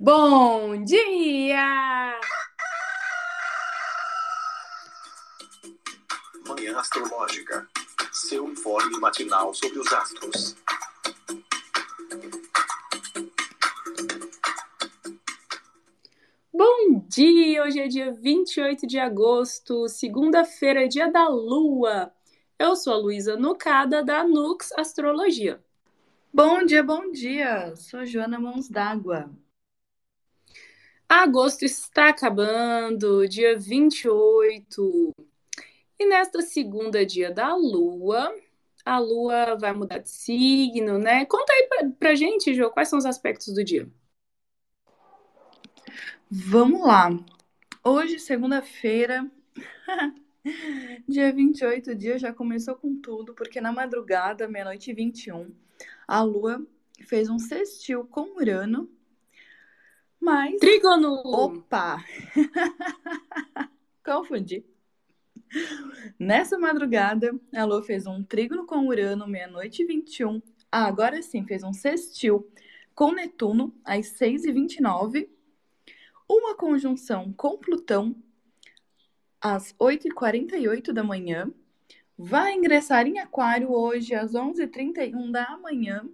Bom dia! Manhã Astrológica. Seu informe matinal sobre os astros. Bom dia! Hoje é dia 28 de agosto, segunda-feira, dia da Lua. Eu sou a Luísa Nucada, da Nux Astrologia. Bom dia, bom dia! Sou a Joana Mãos d'Água. Agosto está acabando, dia 28. E nesta segunda dia da Lua, a Lua vai mudar de signo, né? Conta aí pra, pra gente, Jô, quais são os aspectos do dia? Vamos lá. Hoje, segunda-feira, dia 28, o dia já começou com tudo, porque na madrugada, meia-noite e 21, a Lua fez um sextil com Urano, mas... Trígono! Opa! Confundi. Nessa madrugada, a Lua fez um trígono com Urano, meia-noite e 21. Ah, agora sim, fez um sextil com Netuno, às 6h29. Uma conjunção com Plutão, às 8h48 da manhã. Vai ingressar em Aquário hoje, às 11h31 da manhã.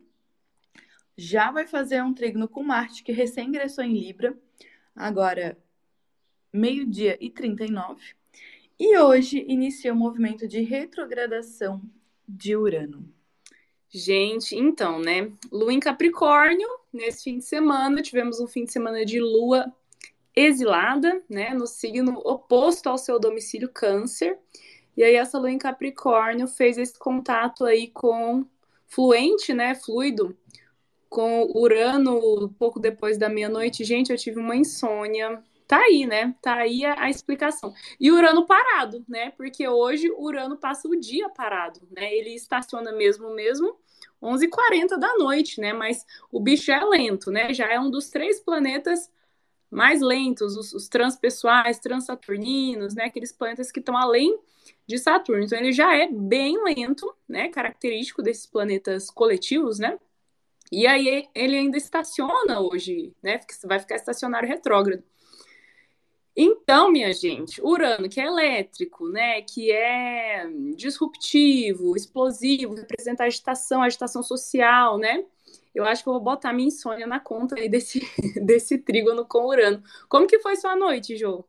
Já vai fazer um trígono com Marte, que recém ingressou em Libra. Agora, meio-dia e 39. E hoje inicia o movimento de retrogradação de Urano. Gente, então, né? Lua em Capricórnio, nesse fim de semana, tivemos um fim de semana de lua exilada, né? No signo oposto ao seu domicílio Câncer. E aí, essa lua em Capricórnio fez esse contato aí com fluente, né? Fluido, com Urano pouco depois da meia-noite. Gente, eu tive uma insônia Tá aí, né? Tá aí a, a, explicação. E Urano parado, né? Porque hoje Urano passa o dia parado, né? Ele estaciona mesmo mesmo 11h40 da noite, né? Mas o bicho é lento, né? Já é um dos três planetas mais lentos, os, os transpessoais, transaturninos, né? Aqueles planetas que estão além de Saturno. Então ele já é bem lento, né? Característico desses planetas coletivos, né? E aí ele ainda estaciona hoje, né? Vai ficar estacionário retrógrado. Então, minha gente, Urano, que é elétrico, né, que é disruptivo, explosivo, representa agitação, agitação social, né? Eu acho que eu vou botar minha insônia na conta aí desse, desse trígono com Urano. Como que foi sua noite, Jô?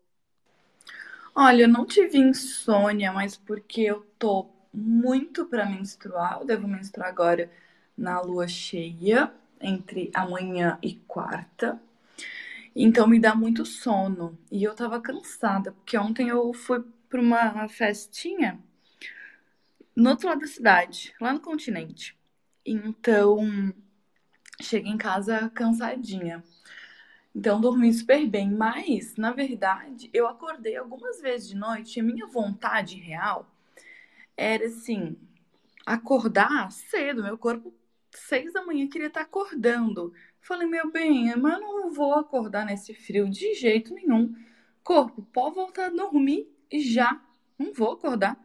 Olha, eu não tive insônia, mas porque eu tô muito para menstruar. Eu devo menstruar agora na lua cheia, entre amanhã e quarta. Então me dá muito sono. E eu tava cansada, porque ontem eu fui pra uma festinha no outro lado da cidade, lá no continente. Então, cheguei em casa cansadinha. Então, dormi super bem. Mas, na verdade, eu acordei algumas vezes de noite e minha vontade real era assim: acordar cedo. Meu corpo, seis da manhã, queria estar acordando. Falei, meu bem, mas eu não vou acordar nesse frio de jeito nenhum. Corpo, pode voltar a dormir e já. Não vou acordar.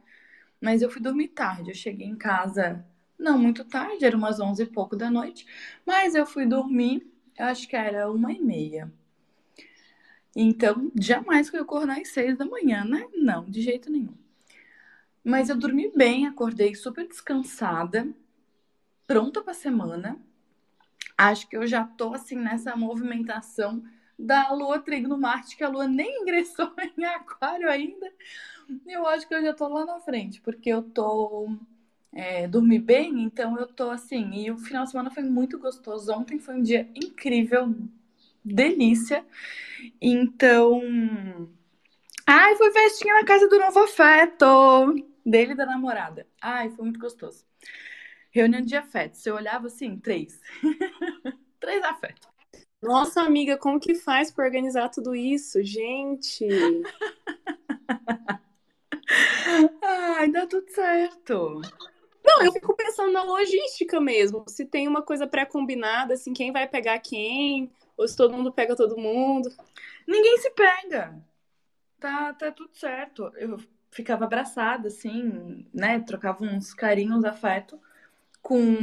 Mas eu fui dormir tarde. Eu cheguei em casa não muito tarde, era umas onze e pouco da noite. Mas eu fui dormir, eu acho que era uma e meia. Então, jamais que eu acordar às seis da manhã, né? Não, de jeito nenhum. Mas eu dormi bem, acordei super descansada, pronta para a semana acho que eu já tô assim nessa movimentação da Lua Trigo Marte, que a Lua nem ingressou em Aquário ainda. Eu acho que eu já tô lá na frente, porque eu tô é, dormi bem, então eu tô assim. E o final de semana foi muito gostoso. Ontem foi um dia incrível, delícia. Então. Ai, foi festinha na casa do novo afeto dele e da namorada. Ai, foi muito gostoso. Reunião de afetos. Eu olhava assim, três. três afetos. Nossa, amiga, como que faz para organizar tudo isso? Gente! Ai, dá tudo certo. Não, eu fico pensando na logística mesmo. Se tem uma coisa pré-combinada, assim, quem vai pegar quem, ou se todo mundo pega todo mundo. Ninguém se pega. Tá, tá tudo certo. Eu ficava abraçada, assim, né? Trocava uns carinhos, afeto com,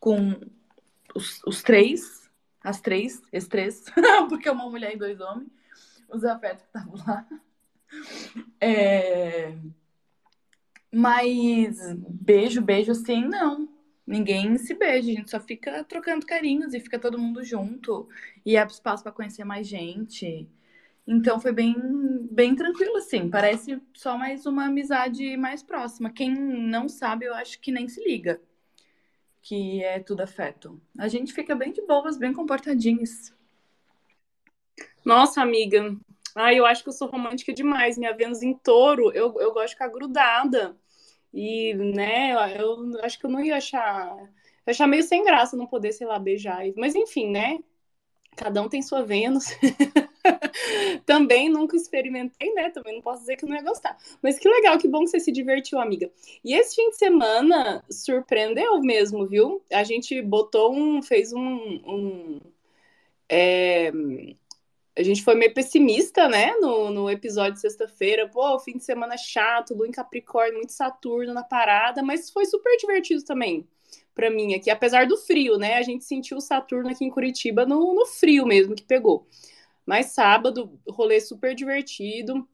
com os, os três as três, as três, porque é uma mulher e dois homens, os afetos que estavam lá. É... Mas beijo, beijo assim, não. Ninguém se beija, a gente só fica trocando carinhos e fica todo mundo junto e abre espaço para conhecer mais gente. Então foi bem, bem tranquilo, assim. Parece só mais uma amizade mais próxima. Quem não sabe, eu acho que nem se liga que é tudo afeto. A gente fica bem de boas, bem comportadinhos. Nossa, amiga. Ai, eu acho que eu sou romântica demais. Minha Vênus em touro, eu, eu gosto de ficar grudada. E, né, eu, eu acho que eu não ia achar. Eu achar meio sem graça não poder, sei lá, beijar. Mas enfim, né? Cada um tem sua Vênus. Também nunca experimentei, né? Também não posso dizer que não ia gostar. Mas que legal, que bom que você se divertiu, amiga. E esse fim de semana surpreendeu mesmo, viu? A gente botou um. fez um. um é, a gente foi meio pessimista, né? No, no episódio de sexta-feira. Pô, fim de semana chato, Lua em Capricórnio, muito Saturno na parada, mas foi super divertido também para mim aqui, apesar do frio, né? A gente sentiu o Saturno aqui em Curitiba no, no frio mesmo que pegou. Mas sábado, rolê super divertido.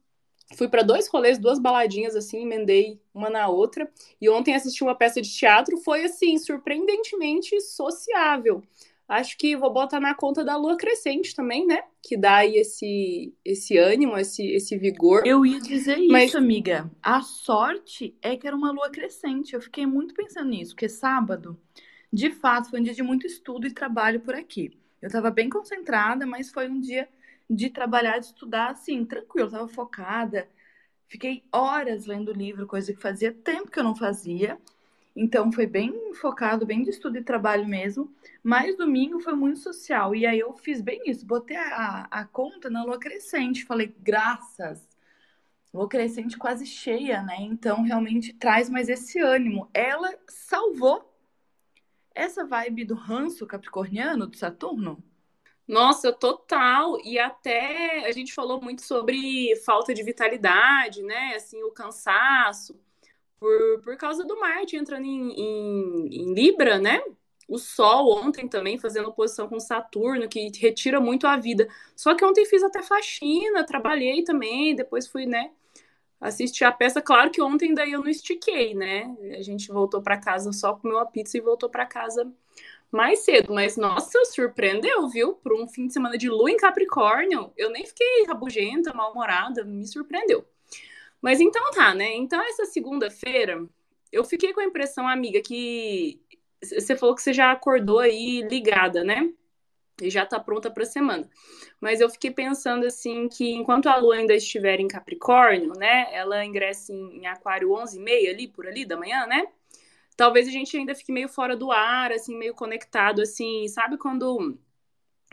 Fui para dois rolês, duas baladinhas assim, emendei uma na outra. E ontem assisti uma peça de teatro, foi assim, surpreendentemente sociável acho que vou botar na conta da lua crescente também, né? Que dá aí esse, esse ânimo, esse, esse vigor. Eu ia dizer Mas... isso, amiga. A sorte é que era uma lua crescente. Eu fiquei muito pensando nisso, porque sábado, de fato, foi um dia de muito estudo e trabalho por aqui. Eu estava bem concentrada, mas foi um dia de trabalhar, de estudar, assim, tranquilo, estava focada. Fiquei horas lendo livro, coisa que fazia tempo que eu não fazia. Então foi bem focado, bem de estudo e trabalho mesmo. Mas domingo foi muito social. E aí eu fiz bem isso. Botei a, a conta na lua crescente. Falei, graças. Lua crescente quase cheia, né? Então realmente traz mais esse ânimo. Ela salvou essa vibe do ranço capricorniano do Saturno. Nossa, total. E até a gente falou muito sobre falta de vitalidade, né? Assim, o cansaço por, por causa do Marte entrando em, em, em Libra, né? O Sol ontem também fazendo oposição com Saturno, que retira muito a vida. Só que ontem fiz até faxina, trabalhei também, depois fui, né, assistir a peça. Claro que ontem daí eu não estiquei, né? A gente voltou para casa só comeu a pizza e voltou para casa mais cedo. Mas, nossa, surpreendeu, viu? Por um fim de semana de lua em Capricórnio, eu nem fiquei rabugenta, mal-humorada, me surpreendeu. Mas então tá, né? Então essa segunda-feira, eu fiquei com a impressão, amiga, que você falou que você já acordou aí ligada, né? E já tá pronta para a semana. Mas eu fiquei pensando assim que enquanto a lua ainda estiver em Capricórnio, né? Ela ingressa em, Aquário 11h30 ali, por ali da manhã, né? Talvez a gente ainda fique meio fora do ar, assim, meio conectado, assim, sabe quando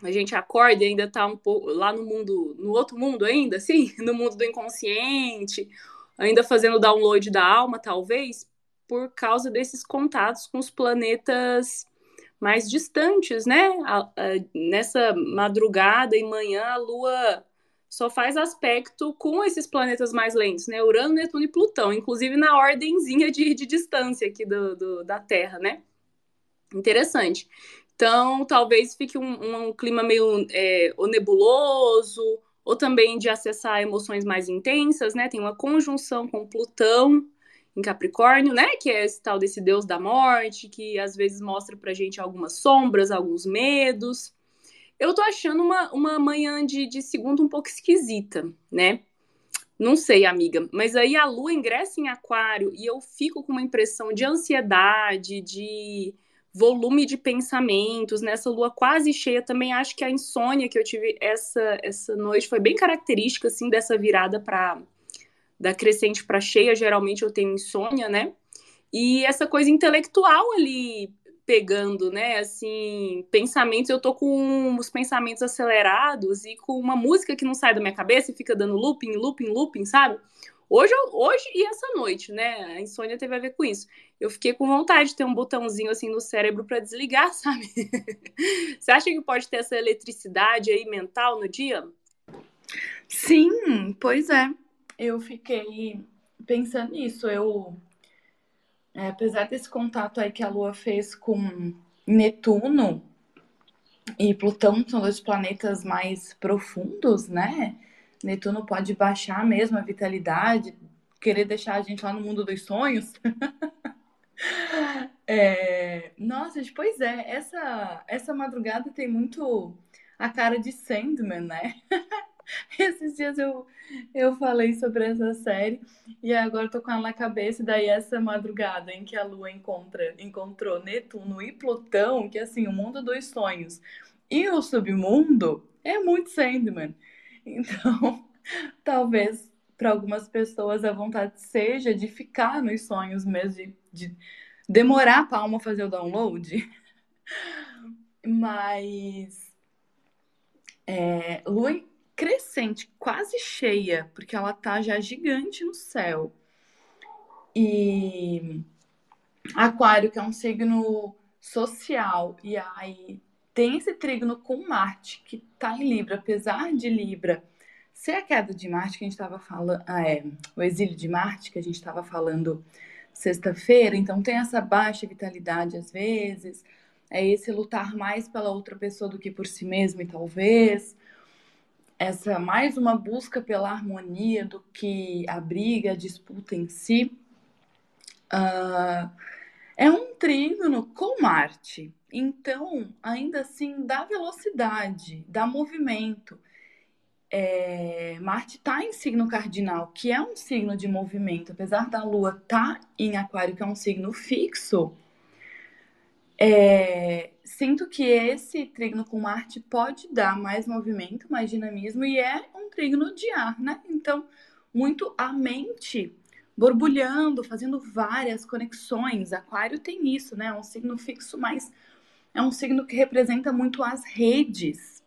a gente acorda e ainda tá um pouco lá no mundo, no outro mundo ainda, assim, no mundo do inconsciente, ainda fazendo download da alma, talvez, por causa desses contatos com os planetas mais distantes, né? Nessa madrugada e manhã, a Lua só faz aspecto com esses planetas mais lentos, né? Urano, Netuno e Plutão, inclusive na ordenzinha de, de distância aqui do, do, da Terra, né? Interessante. Então, talvez fique um, um clima meio é, nebuloso, ou também de acessar emoções mais intensas, né? Tem uma conjunção com Plutão em Capricórnio, né? Que é esse tal desse deus da morte, que às vezes mostra pra gente algumas sombras, alguns medos. Eu tô achando uma, uma manhã de, de segundo um pouco esquisita, né? Não sei, amiga, mas aí a lua ingressa em Aquário e eu fico com uma impressão de ansiedade, de volume de pensamentos, nessa lua quase cheia, também acho que a insônia que eu tive essa, essa noite foi bem característica, assim, dessa virada para da crescente para cheia, geralmente eu tenho insônia, né? E essa coisa intelectual ali pegando, né? Assim, pensamentos, eu tô com os pensamentos acelerados e com uma música que não sai da minha cabeça e fica dando looping, looping, looping, sabe? Hoje, hoje e essa noite, né? A insônia teve a ver com isso. Eu fiquei com vontade de ter um botãozinho assim no cérebro para desligar, sabe? Você acha que pode ter essa eletricidade aí mental no dia? Sim, pois é. Eu fiquei pensando nisso. Eu, é, apesar desse contato aí que a Lua fez com Netuno, e Plutão são dois planetas mais profundos, né? Netuno pode baixar mesmo a vitalidade, querer deixar a gente lá no mundo dos sonhos. é... Nossa, pois é, essa, essa madrugada tem muito a cara de Sandman, né? Esses dias eu, eu falei sobre essa série e agora eu tô com ela na cabeça. E daí, essa madrugada em que a Lua encontra, encontrou Netuno e Plutão, que assim, o mundo dos sonhos e o submundo é muito Sandman. Então, talvez para algumas pessoas a vontade seja de ficar nos sonhos mesmo, de, de demorar para a fazer o download. Mas é, Lua crescente, quase cheia, porque ela tá já gigante no céu. E Aquário, que é um signo social, e aí tem esse trígono com Marte, que tá em Libra, apesar de Libra ser a queda de Marte que a gente estava falando, ah, é, o exílio de Marte que a gente estava falando sexta-feira, então tem essa baixa vitalidade às vezes, é esse lutar mais pela outra pessoa do que por si mesmo, e talvez essa mais uma busca pela harmonia do que a briga, a disputa em si. Uh, é um trígono com Marte, então ainda assim dá velocidade, dá movimento. É, Marte está em signo cardinal, que é um signo de movimento, apesar da Lua estar tá em Aquário, que é um signo fixo. É, sinto que esse trígono com Marte pode dar mais movimento, mais dinamismo, e é um trígono de ar, né? Então, muito a mente borbulhando, fazendo várias conexões. Aquário tem isso, né? É um signo fixo, mas é um signo que representa muito as redes.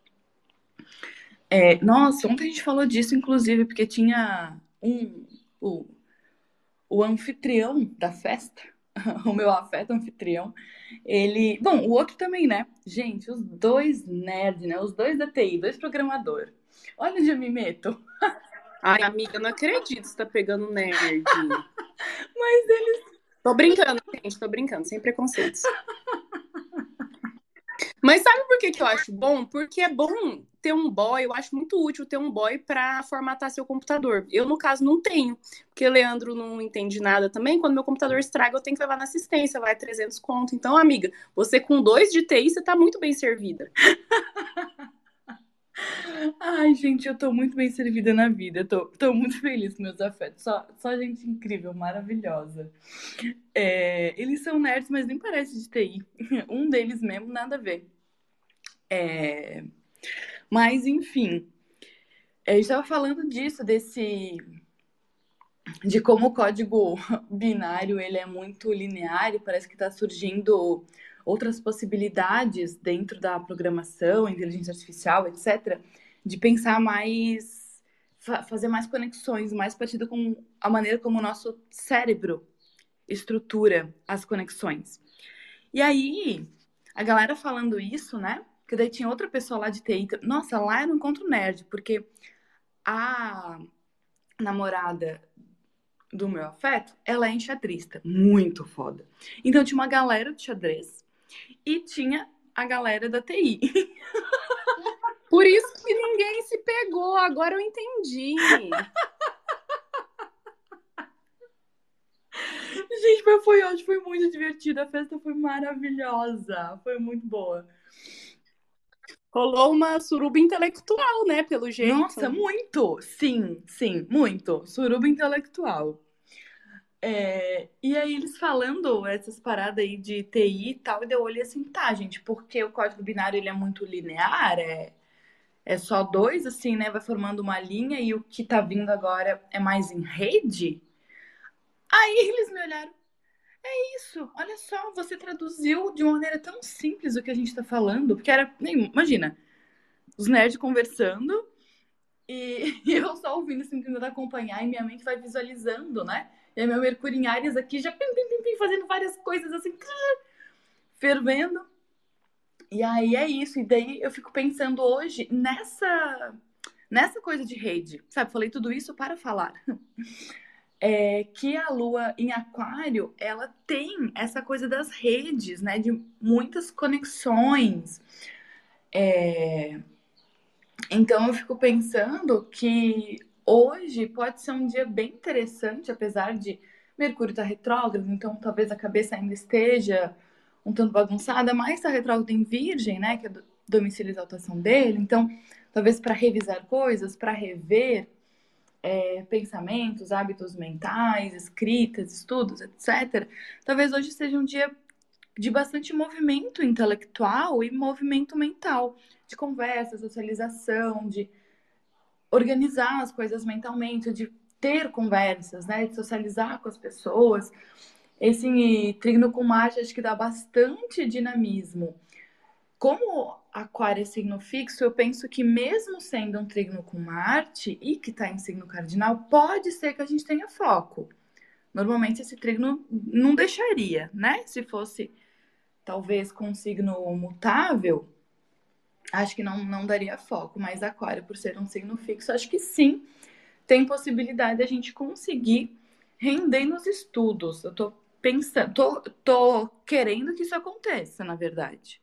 É, nossa, ontem a gente falou disso, inclusive, porque tinha um. O, o anfitrião da festa o meu afeto anfitrião, ele. Bom, o outro também, né? Gente, os dois nerds, né? Os dois da TI, dois programador. Olha onde eu me meto. Ai, amiga, não acredito que você tá pegando nerd. Mas eles. Tô brincando, gente, tô brincando, sem preconceitos. Mas sabe por que, que eu acho bom? Porque é bom ter um boy, eu acho muito útil ter um boy para formatar seu computador. Eu, no caso, não tenho, porque o Leandro não entende nada também. Quando meu computador estraga, eu tenho que levar na assistência, vai 300 conto. Então, amiga, você com dois de TI, você tá muito bem servida. Ai, gente, eu tô muito bem servida na vida. Tô, tô muito feliz com meus afetos. Só, só gente incrível, maravilhosa. É, eles são nerds, mas nem parece de TI. Um deles mesmo, nada a ver. É, mas, enfim, eu estava falando disso, desse de como o código binário ele é muito linear e parece que está surgindo outras possibilidades dentro da programação, inteligência artificial, etc., de pensar mais, fa fazer mais conexões, mais partido com a maneira como o nosso cérebro estrutura as conexões. E aí, a galera falando isso, né? Que daí tinha outra pessoa lá de TI. Nossa, lá era um encontro nerd, porque a namorada do meu afeto, ela é enxadrista, muito foda. Então tinha uma galera de xadrez e tinha a galera da TI. Por isso que ninguém se pegou, agora eu entendi. Gente, mas foi ótimo, foi muito divertido. A festa foi maravilhosa, foi muito boa. Rolou uma suruba intelectual, né? Pelo jeito. Nossa, muito! Sim, sim, muito. Suruba intelectual. É, e aí eles falando essas paradas aí de TI e tal, e eu olhei assim, tá, gente, porque o código binário ele é muito linear, é, é só dois, assim, né? Vai formando uma linha e o que tá vindo agora é mais em rede. Aí eles me olharam. É isso, olha só, você traduziu de uma maneira tão simples o que a gente tá falando, porque era, imagina, os nerds conversando e, e eu só ouvindo, assim, tentando acompanhar, e minha mente vai visualizando, né? E aí meu Mercúrio em Ares aqui já pim, pim, pim, pim, fazendo várias coisas assim, fervendo. E aí é isso. E daí eu fico pensando hoje nessa nessa coisa de rede, sabe? Falei tudo isso para falar. É que a lua em aquário, ela tem essa coisa das redes, né? De muitas conexões. É... Então eu fico pensando que hoje pode ser um dia bem interessante, apesar de Mercúrio estar tá retrógrado, então talvez a cabeça ainda esteja um tanto bagunçada, mas está retrógrado em Virgem, né, que é do domicílio exaltação dele, então talvez para revisar coisas, para rever é, pensamentos, hábitos mentais, escritas, estudos, etc. Talvez hoje seja um dia de bastante movimento intelectual e movimento mental, de conversa, socialização, de organizar as coisas mentalmente, de ter conversas, né, de socializar com as pessoas. Esse trino com Marte acho que dá bastante dinamismo. Como Aquário é signo fixo, eu penso que mesmo sendo um trino com Marte e que está em signo cardinal, pode ser que a gente tenha foco. Normalmente esse trino não deixaria, né? Se fosse talvez com um signo mutável, acho que não, não daria foco. Mas Aquário, por ser um signo fixo, acho que sim, tem possibilidade de a gente conseguir render nos estudos. Eu tô pensando, tô, tô querendo que isso aconteça, na verdade.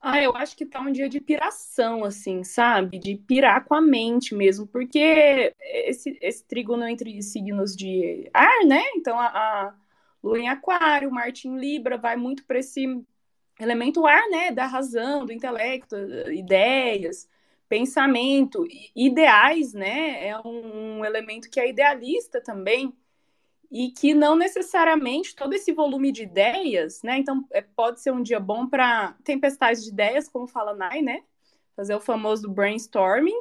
Ah, eu acho que tá um dia de piração, assim, sabe? De pirar com a mente mesmo, porque esse, esse trígono entre signos de ar, né? Então a, a Lua em Aquário, Marte em Libra, vai muito para esse elemento ar, né? Da razão, do intelecto, ideias, pensamento, ideais, né? É um, elemento que é idealista também e que não necessariamente todo esse volume de ideias, né? Então, é, pode ser um dia bom para tempestades de ideias, como fala Nai, né? Fazer o famoso brainstorming.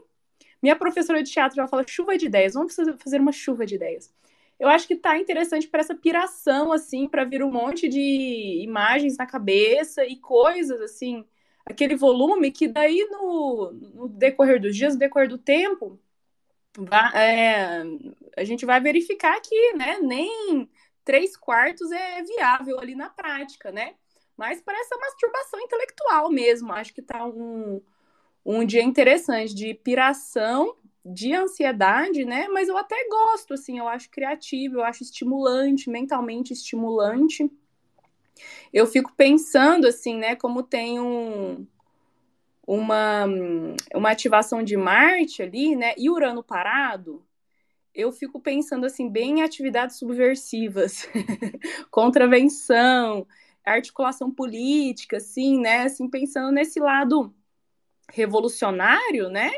Minha professora de teatro já fala chuva de ideias, vamos fazer uma chuva de ideias. Eu acho que tá interessante para essa piração, assim, para vir um monte de imagens na cabeça e coisas, assim, aquele volume que daí no, no decorrer dos dias, no decorrer do tempo, vai, é, a gente vai verificar que né, nem três quartos é viável ali na prática, né? Mas para essa masturbação intelectual mesmo, acho que está um, um dia interessante de piração, de ansiedade, né? Mas eu até gosto, assim, eu acho criativo, eu acho estimulante, mentalmente estimulante. Eu fico pensando, assim, né, como tem um, uma, uma ativação de Marte ali, né? E Urano parado, eu fico pensando assim, bem em atividades subversivas, contravenção, articulação política, assim, né? Assim, pensando nesse lado revolucionário, né?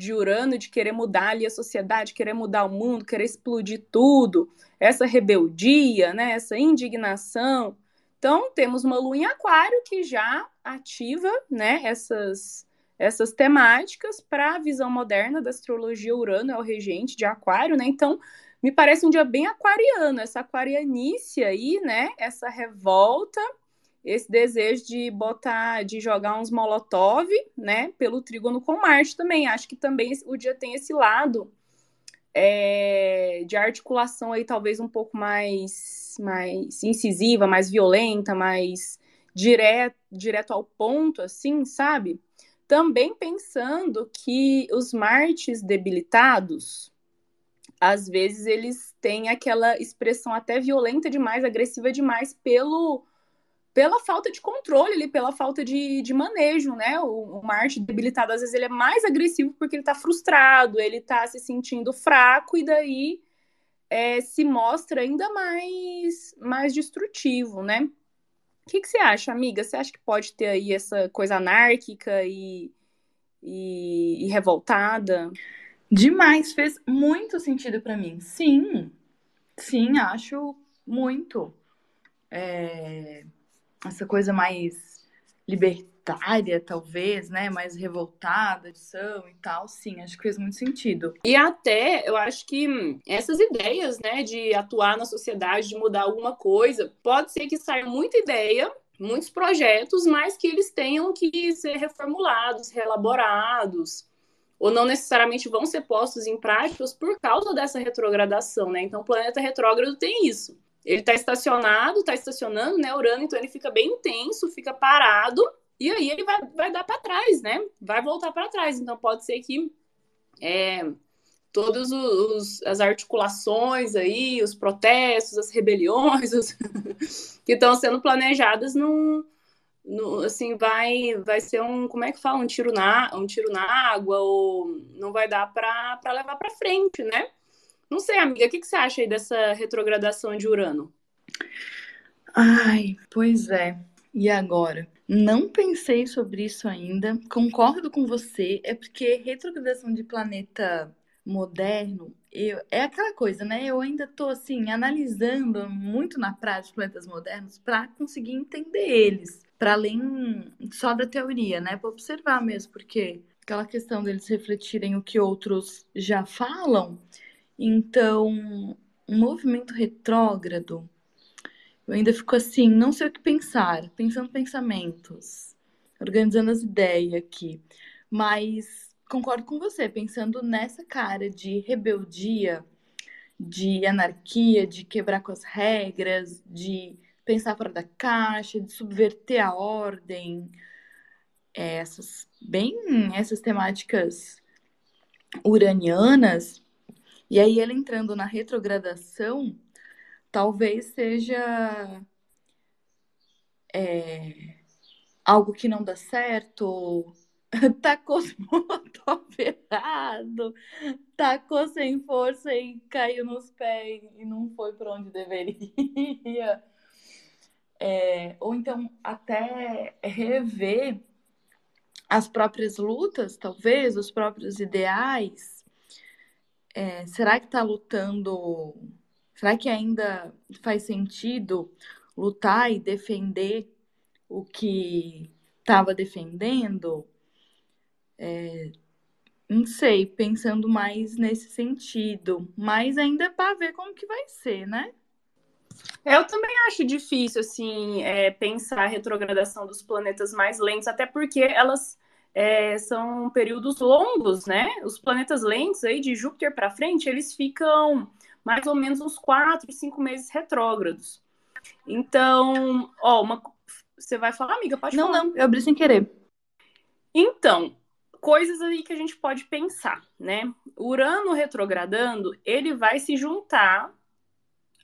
De Urano, de querer mudar ali a sociedade, querer mudar o mundo, querer explodir tudo, essa rebeldia, né? Essa indignação. Então, temos uma lua em aquário que já ativa, né? Essas essas temáticas para a visão moderna da astrologia, Urano é o regente de Aquário, né? Então, me parece um dia bem aquariano, essa aquarianice aí, né? Essa revolta, esse desejo de botar, de jogar uns molotov, né? Pelo trígono com Marte também. Acho que também o dia tem esse lado é, de articulação aí, talvez um pouco mais, mais incisiva, mais violenta, mais direto, direto ao ponto, assim, sabe? Também pensando que os Martes debilitados, às vezes eles têm aquela expressão até violenta demais, agressiva demais pelo pela falta de controle ali, pela falta de, de manejo, né? O, o Marte debilitado, às vezes, ele é mais agressivo porque ele tá frustrado, ele tá se sentindo fraco, e daí é, se mostra ainda mais, mais destrutivo, né? O que, que você acha, amiga? Você acha que pode ter aí essa coisa anárquica e, e, e revoltada? Demais, fez muito sentido para mim. Sim, sim, acho muito. É, essa coisa mais libertária, talvez, né? Mais revoltada, de são e tal, sim, acho que fez muito sentido. E até eu acho que essas ideias, né, de atuar na sociedade, de mudar alguma coisa, pode ser que saia muita ideia muitos projetos, mas que eles tenham que ser reformulados, reelaborados, ou não necessariamente vão ser postos em práticas por causa dessa retrogradação, né? Então, o planeta retrógrado tem isso. Ele está estacionado, está estacionando, né, Urano, então ele fica bem intenso, fica parado, e aí ele vai, vai dar para trás, né? Vai voltar para trás. Então pode ser que é, todas as articulações aí, os protestos, as rebeliões os que estão sendo planejadas não, assim, vai vai ser um, como é que fala, um tiro na, um tiro na água ou não vai dar para levar para frente, né? Não sei, amiga, o que, que você acha aí dessa retrogradação de Urano? Ai, pois é. E agora? Não pensei sobre isso ainda. Concordo com você. É porque retrogradação de planeta moderno eu, é aquela coisa, né? Eu ainda tô assim analisando muito na prática os planetas modernos para conseguir entender eles, para além só da teoria, né? Para observar mesmo, porque aquela questão deles refletirem o que outros já falam. Então, um movimento retrógrado eu ainda fico assim, não sei o que pensar, pensando pensamentos, organizando as ideias aqui. Mas concordo com você, pensando nessa cara de rebeldia, de anarquia, de quebrar com as regras, de pensar fora da caixa, de subverter a ordem, é, essas bem essas temáticas uranianas. E aí ele entrando na retrogradação, talvez seja é, algo que não dá certo, tacou os molotov errado, tacou sem força e caiu nos pés e não foi para onde deveria. É, ou então até rever as próprias lutas, talvez, os próprios ideais. É, será que está lutando Será que ainda faz sentido lutar e defender o que estava defendendo? É, não sei, pensando mais nesse sentido. Mas ainda é para ver como que vai ser, né? Eu também acho difícil, assim, é, pensar a retrogradação dos planetas mais lentos, até porque elas é, são períodos longos, né? Os planetas lentos aí, de Júpiter para frente, eles ficam mais ou menos uns quatro, cinco meses retrógrados. Então, ó, uma... você vai falar, amiga? Pode não, falar. Não, eu abri sem querer. Então, coisas aí que a gente pode pensar, né? Urano retrogradando, ele vai se juntar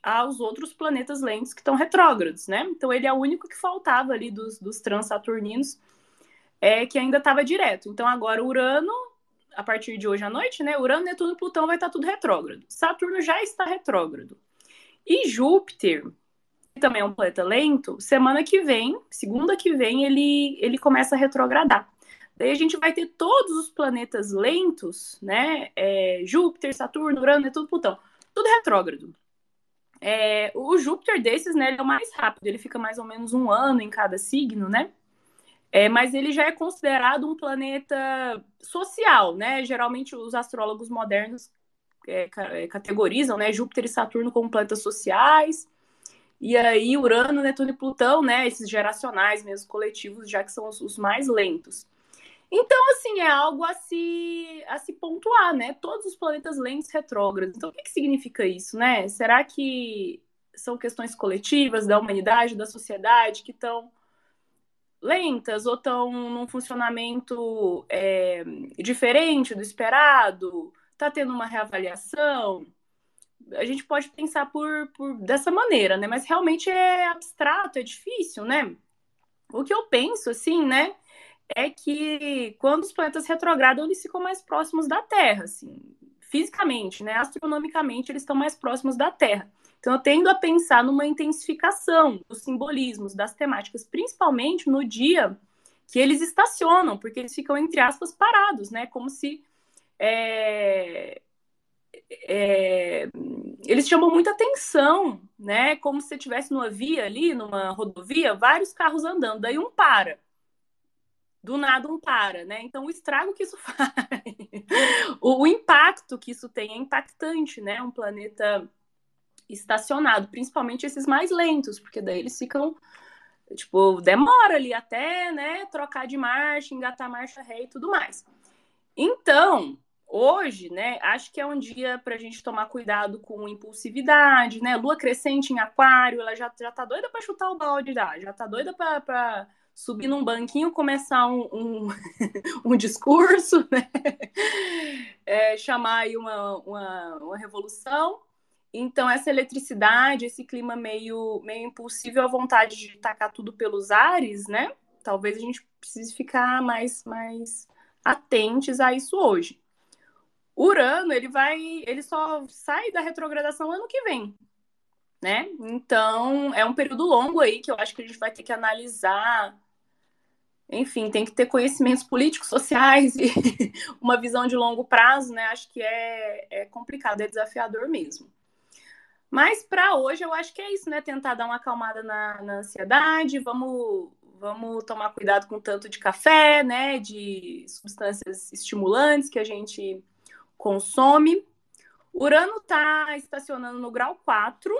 aos outros planetas lentos que estão retrógrados, né? Então, ele é o único que faltava ali dos, dos transaturninos é, que ainda estava direto. Então, agora Urano a partir de hoje à noite, né? Urano, Netuno e Plutão vai estar tudo retrógrado. Saturno já está retrógrado. E Júpiter, que também é um planeta lento, semana que vem, segunda que vem, ele, ele começa a retrogradar. Daí a gente vai ter todos os planetas lentos, né? É, Júpiter, Saturno, Urano, Netuno, Plutão, tudo retrógrado. É, o Júpiter desses, né, ele é o mais rápido, ele fica mais ou menos um ano em cada signo, né? É, mas ele já é considerado um planeta social, né? Geralmente os astrólogos modernos é, é, categorizam, né, Júpiter e Saturno como planetas sociais. E aí Urano, Netuno e Plutão, né, esses geracionais mesmo, coletivos, já que são os, os mais lentos. Então, assim, é algo a se, a se pontuar, né? Todos os planetas lentos retrógrados. Então, o que, que significa isso, né? Será que são questões coletivas da humanidade, da sociedade, que estão lentas ou estão num funcionamento é, diferente do esperado? Está tendo uma reavaliação? A gente pode pensar por, por dessa maneira, né? Mas realmente é abstrato, é difícil, né? O que eu penso, assim, né? É que quando os planetas retrogradam, eles ficam mais próximos da Terra, assim, fisicamente, né? Astronomicamente, eles estão mais próximos da Terra. Então, eu tendo a pensar numa intensificação dos simbolismos, das temáticas, principalmente no dia que eles estacionam, porque eles ficam, entre aspas, parados, né? Como se. É, é, eles chamam muita atenção, né? Como se você estivesse numa via ali, numa rodovia, vários carros andando, daí um para. Do nada um para, né? Então o estrago que isso faz, o impacto que isso tem é impactante, né? Um planeta estacionado, principalmente esses mais lentos, porque daí eles ficam, tipo, demora ali até, né, trocar de marcha, engatar marcha ré e tudo mais. Então, hoje, né, acho que é um dia para a gente tomar cuidado com impulsividade, né, lua crescente em aquário, ela já, já tá doida para chutar o balde, já, já tá doida para subir num banquinho, começar um, um, um discurso, né, é, chamar aí uma, uma, uma revolução, então, essa eletricidade, esse clima meio, meio impulsivo, a vontade de tacar tudo pelos ares, né? talvez a gente precise ficar mais, mais atentos a isso hoje. Urano, ele vai, ele só sai da retrogradação ano que vem, né? Então, é um período longo aí que eu acho que a gente vai ter que analisar. Enfim, tem que ter conhecimentos políticos, sociais e uma visão de longo prazo, né? Acho que é, é complicado, é desafiador mesmo. Mas para hoje eu acho que é isso, né? Tentar dar uma acalmada na, na ansiedade, vamos, vamos tomar cuidado com tanto de café, né? De substâncias estimulantes que a gente consome. Urano está estacionando no grau 4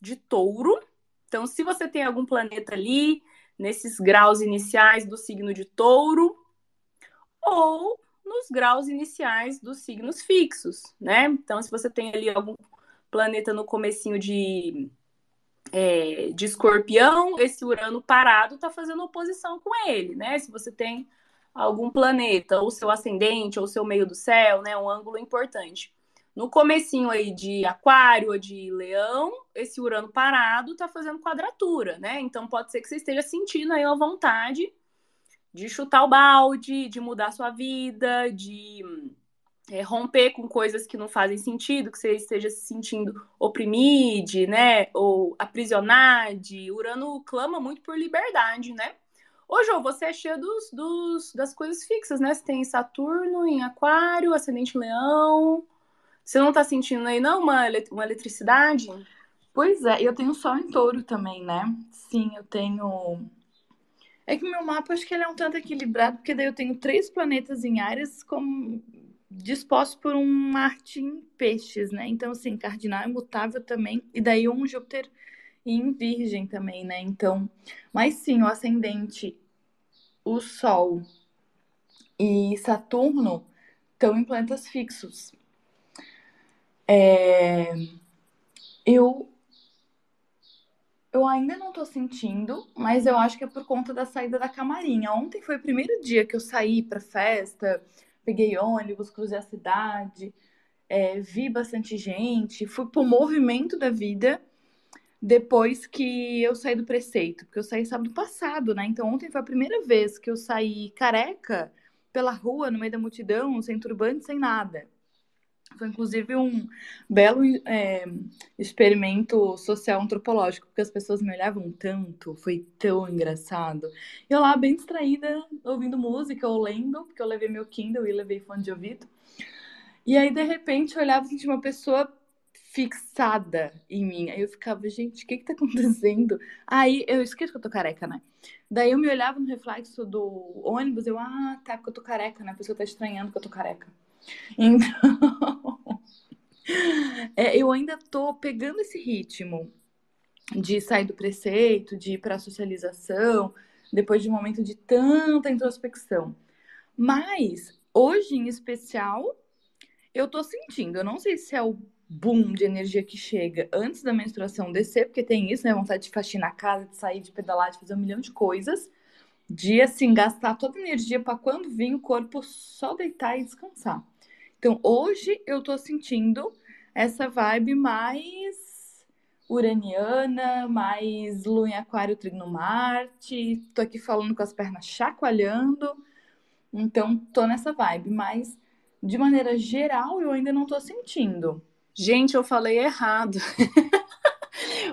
de touro. Então, se você tem algum planeta ali, nesses graus iniciais do signo de touro, ou nos graus iniciais dos signos fixos, né? Então, se você tem ali algum planeta no comecinho de, é, de escorpião, esse Urano parado está fazendo oposição com ele, né? Se você tem algum planeta, ou seu ascendente, ou seu meio do céu, né? Um ângulo importante. No comecinho aí de aquário ou de leão, esse Urano parado está fazendo quadratura, né? Então pode ser que você esteja sentindo aí a vontade de chutar o balde, de mudar sua vida, de é, romper com coisas que não fazem sentido, que você esteja se sentindo oprimido, né? Ou aprisionado. Urano clama muito por liberdade, né? Ô, Jô, você é cheio dos, dos, das coisas fixas, né? Você tem Saturno em Aquário, Ascendente Leão. Você não tá sentindo aí, não, uma, uma eletricidade? Pois é, eu tenho Sol em touro também, né? Sim, eu tenho. É que meu mapa, acho que ele é um tanto equilibrado, porque daí eu tenho três planetas em áreas como dispostos por um Marte em peixes, né? Então, assim, cardinal é mutável também, e daí um Júpiter em Virgem também, né? Então, mas sim, o ascendente o Sol e Saturno estão em planetas fixos. É... Eu eu ainda não tô sentindo, mas eu acho que é por conta da saída da camarinha. Ontem foi o primeiro dia que eu saí pra festa, peguei ônibus, cruzei a cidade, é, vi bastante gente, fui pro movimento da vida depois que eu saí do preceito, porque eu saí sábado passado, né? Então ontem foi a primeira vez que eu saí careca pela rua, no meio da multidão, sem turbante, sem nada. Foi inclusive um belo é, experimento social antropológico, porque as pessoas me olhavam tanto, foi tão engraçado. Eu lá, bem distraída, ouvindo música ou lendo, porque eu levei meu Kindle e levei fone de ouvido. E aí, de repente, eu olhava e tinha uma pessoa fixada em mim. Aí eu ficava, gente, o que que tá acontecendo? Aí eu esqueço que eu tô careca, né? Daí eu me olhava no reflexo do ônibus, eu, ah, tá, porque eu tô careca, né? A pessoa tá estranhando que eu tô careca. Então, é, eu ainda tô pegando esse ritmo de sair do preceito, de ir pra socialização, depois de um momento de tanta introspecção. Mas, hoje em especial, eu tô sentindo, eu não sei se é o boom de energia que chega antes da menstruação descer, porque tem isso, né? Vontade de faxinar a casa, de sair, de pedalar, de fazer um milhão de coisas. De, assim, gastar toda a energia para quando vir o corpo só deitar e descansar. Então, hoje eu tô sentindo essa vibe mais uraniana, mais lua em aquário, trino Marte. Tô aqui falando com as pernas chacoalhando. Então, tô nessa vibe, mas de maneira geral eu ainda não tô sentindo. Gente, eu falei errado.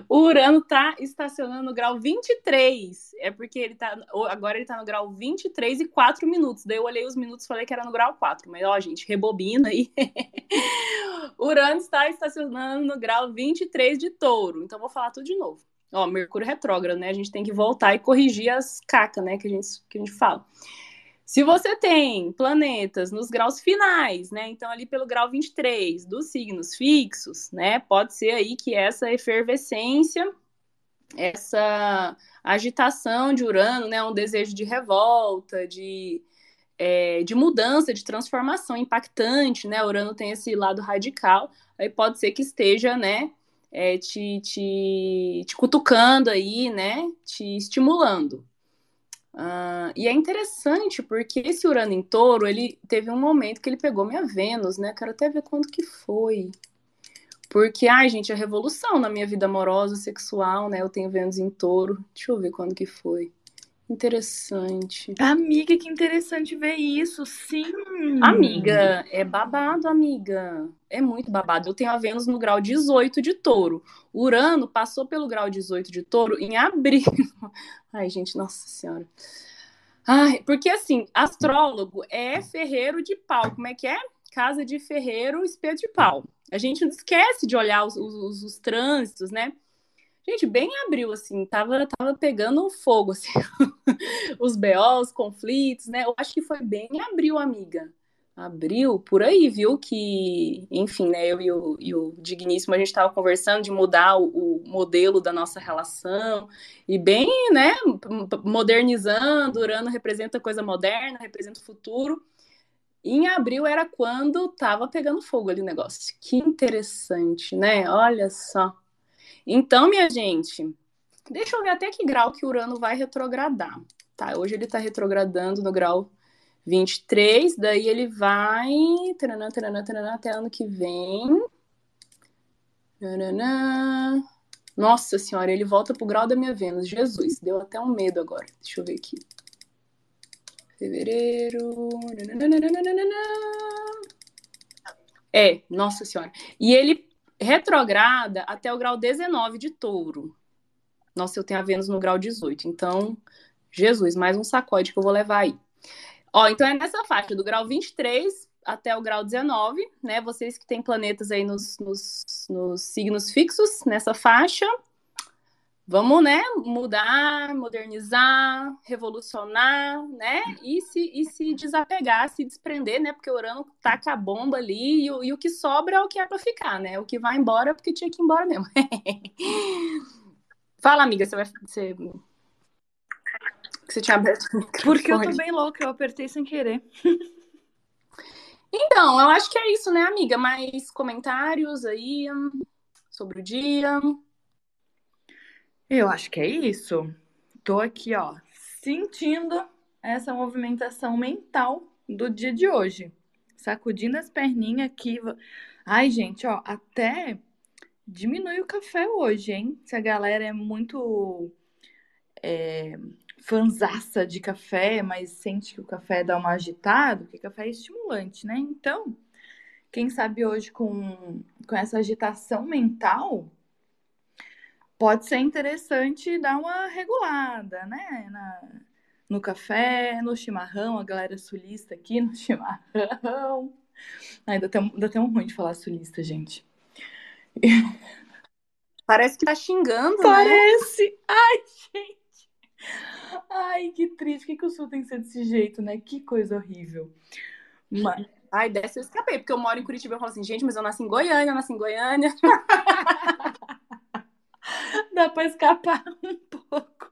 o Urano tá estacionando no grau 23. É porque ele tá. Agora ele tá no grau 23 e 4 minutos. Daí eu olhei os minutos e falei que era no grau 4. Mas, ó, gente, rebobina aí. Urano está estacionando no grau 23 de touro. Então, vou falar tudo de novo. Ó, Mercúrio retrógrado, né? A gente tem que voltar e corrigir as cacas, né? Que a gente, que a gente fala. Se você tem planetas nos graus finais, né? Então, ali pelo grau 23 dos signos fixos, né? Pode ser aí que essa efervescência, essa agitação de Urano, né? Um desejo de revolta, de, é, de mudança, de transformação impactante, né? Urano tem esse lado radical, aí pode ser que esteja, né? É, te, te, te cutucando aí, né? Te estimulando. Uh, e é interessante porque esse Urano em touro, ele teve um momento que ele pegou minha Vênus, né? Quero até ver quando que foi. Porque, ai, gente, a revolução na minha vida amorosa, sexual, né? Eu tenho Vênus em touro. Deixa eu ver quando que foi. Interessante. Amiga, que interessante ver isso, sim. Amiga, é babado, amiga. É muito babado. Eu tenho a Vênus no grau 18 de touro. Urano passou pelo grau 18 de touro em abril. Ai, gente, nossa senhora. Ai, porque assim, astrólogo é ferreiro de pau. Como é que é? Casa de ferreiro, espeto de pau. A gente não esquece de olhar os, os, os trânsitos, né? Gente, bem em abril, assim, tava, tava pegando fogo, assim, os BO, os conflitos, né? Eu acho que foi bem em abril, amiga. Abril, por aí, viu? Que, enfim, né? Eu e o, e o Digníssimo, a gente tava conversando de mudar o, o modelo da nossa relação, e bem, né? Modernizando, Urano representa coisa moderna, representa o futuro. Em abril era quando tava pegando fogo ali o negócio. Que interessante, né? Olha só. Então, minha gente, deixa eu ver até que grau que Urano vai retrogradar. Tá, hoje ele está retrogradando no grau 23, daí ele vai taranã, taranã, taranã, até ano que vem. Taranã. Nossa senhora, ele volta pro grau da minha Vênus. Jesus, deu até um medo agora. Deixa eu ver aqui. Fevereiro. É, nossa senhora. E ele retrograda até o grau 19 de touro. Nossa, eu tenho a Vênus no grau 18. Então, Jesus, mais um sacode que eu vou levar aí. Ó, então é nessa faixa, do grau 23 até o grau 19, né? Vocês que têm planetas aí nos, nos, nos signos fixos, nessa faixa, vamos, né, mudar, modernizar, revolucionar, né, e se, e se desapegar, se desprender, né, porque o Urano taca a bomba ali e o, e o que sobra é o que é para ficar, né, o que vai embora é porque tinha que ir embora mesmo. Fala, amiga, você vai... Você... Você tinha aberto o microfone. Porque eu tô bem louca, eu apertei sem querer. Então, eu acho que é isso, né, amiga? Mais comentários aí sobre o dia. Eu acho que é isso. Tô aqui, ó, sentindo essa movimentação mental do dia de hoje. Sacudindo as perninhas aqui. Ai, gente, ó, até diminui o café hoje, hein? Se a galera é muito é, fanzaça de café, mas sente que o café dá uma agitada, porque café é estimulante, né? Então, quem sabe hoje com, com essa agitação mental, pode ser interessante dar uma regulada, né? Na, no café, no chimarrão, a galera sulista aqui no chimarrão. Ai, dá até, dá até um ruim de falar sulista, gente. Parece que tá xingando, né? Parece! Né? Ai, gente! Ai, que triste. Por que, que o sul tem que ser desse jeito, né? Que coisa horrível. Mas... Ai, dessa eu escapei, porque eu moro em Curitiba e eu falo assim, gente, mas eu nasci em Goiânia, eu nasci em Goiânia. Dá pra escapar um pouco.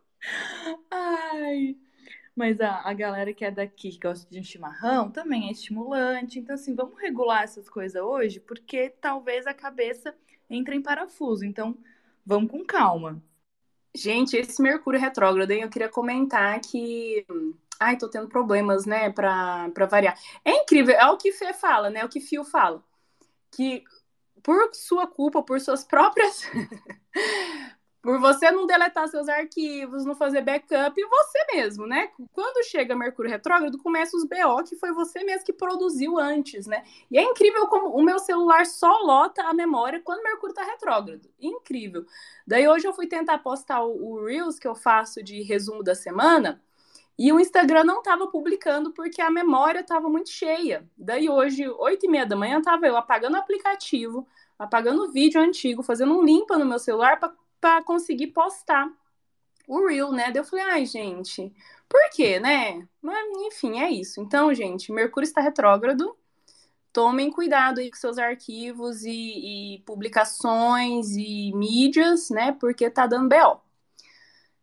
Ai. Mas a, a galera que é daqui, que gosta de um chimarrão, também é estimulante. Então, assim, vamos regular essas coisas hoje, porque talvez a cabeça entre em parafuso. Então, vamos com calma. Gente, esse Mercúrio retrógrado, hein, eu queria comentar que. Ai, tô tendo problemas, né, pra, pra variar. É incrível, é o que Fê fala, né? É o que Fio fala. Que por sua culpa, por suas próprias. por você não deletar seus arquivos, não fazer backup, você mesmo, né? Quando chega Mercúrio retrógrado, começa os BO que foi você mesmo que produziu antes, né? E é incrível como o meu celular só lota a memória quando Mercúrio tá retrógrado. Incrível. Daí hoje eu fui tentar postar o, o Reels que eu faço de resumo da semana. E o Instagram não estava publicando porque a memória estava muito cheia. Daí hoje, oito e meia da manhã, estava eu apagando o aplicativo, apagando o vídeo antigo, fazendo um limpa no meu celular para conseguir postar o Reel, né? Daí eu falei, ai, gente, por quê, né? Mas, enfim, é isso. Então, gente, Mercúrio está retrógrado. Tomem cuidado aí com seus arquivos e, e publicações e mídias, né? Porque tá dando BO.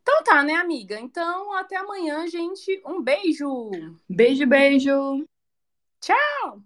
Então tá, né, amiga? Então, até amanhã, gente. Um beijo. Beijo, beijo. Tchau.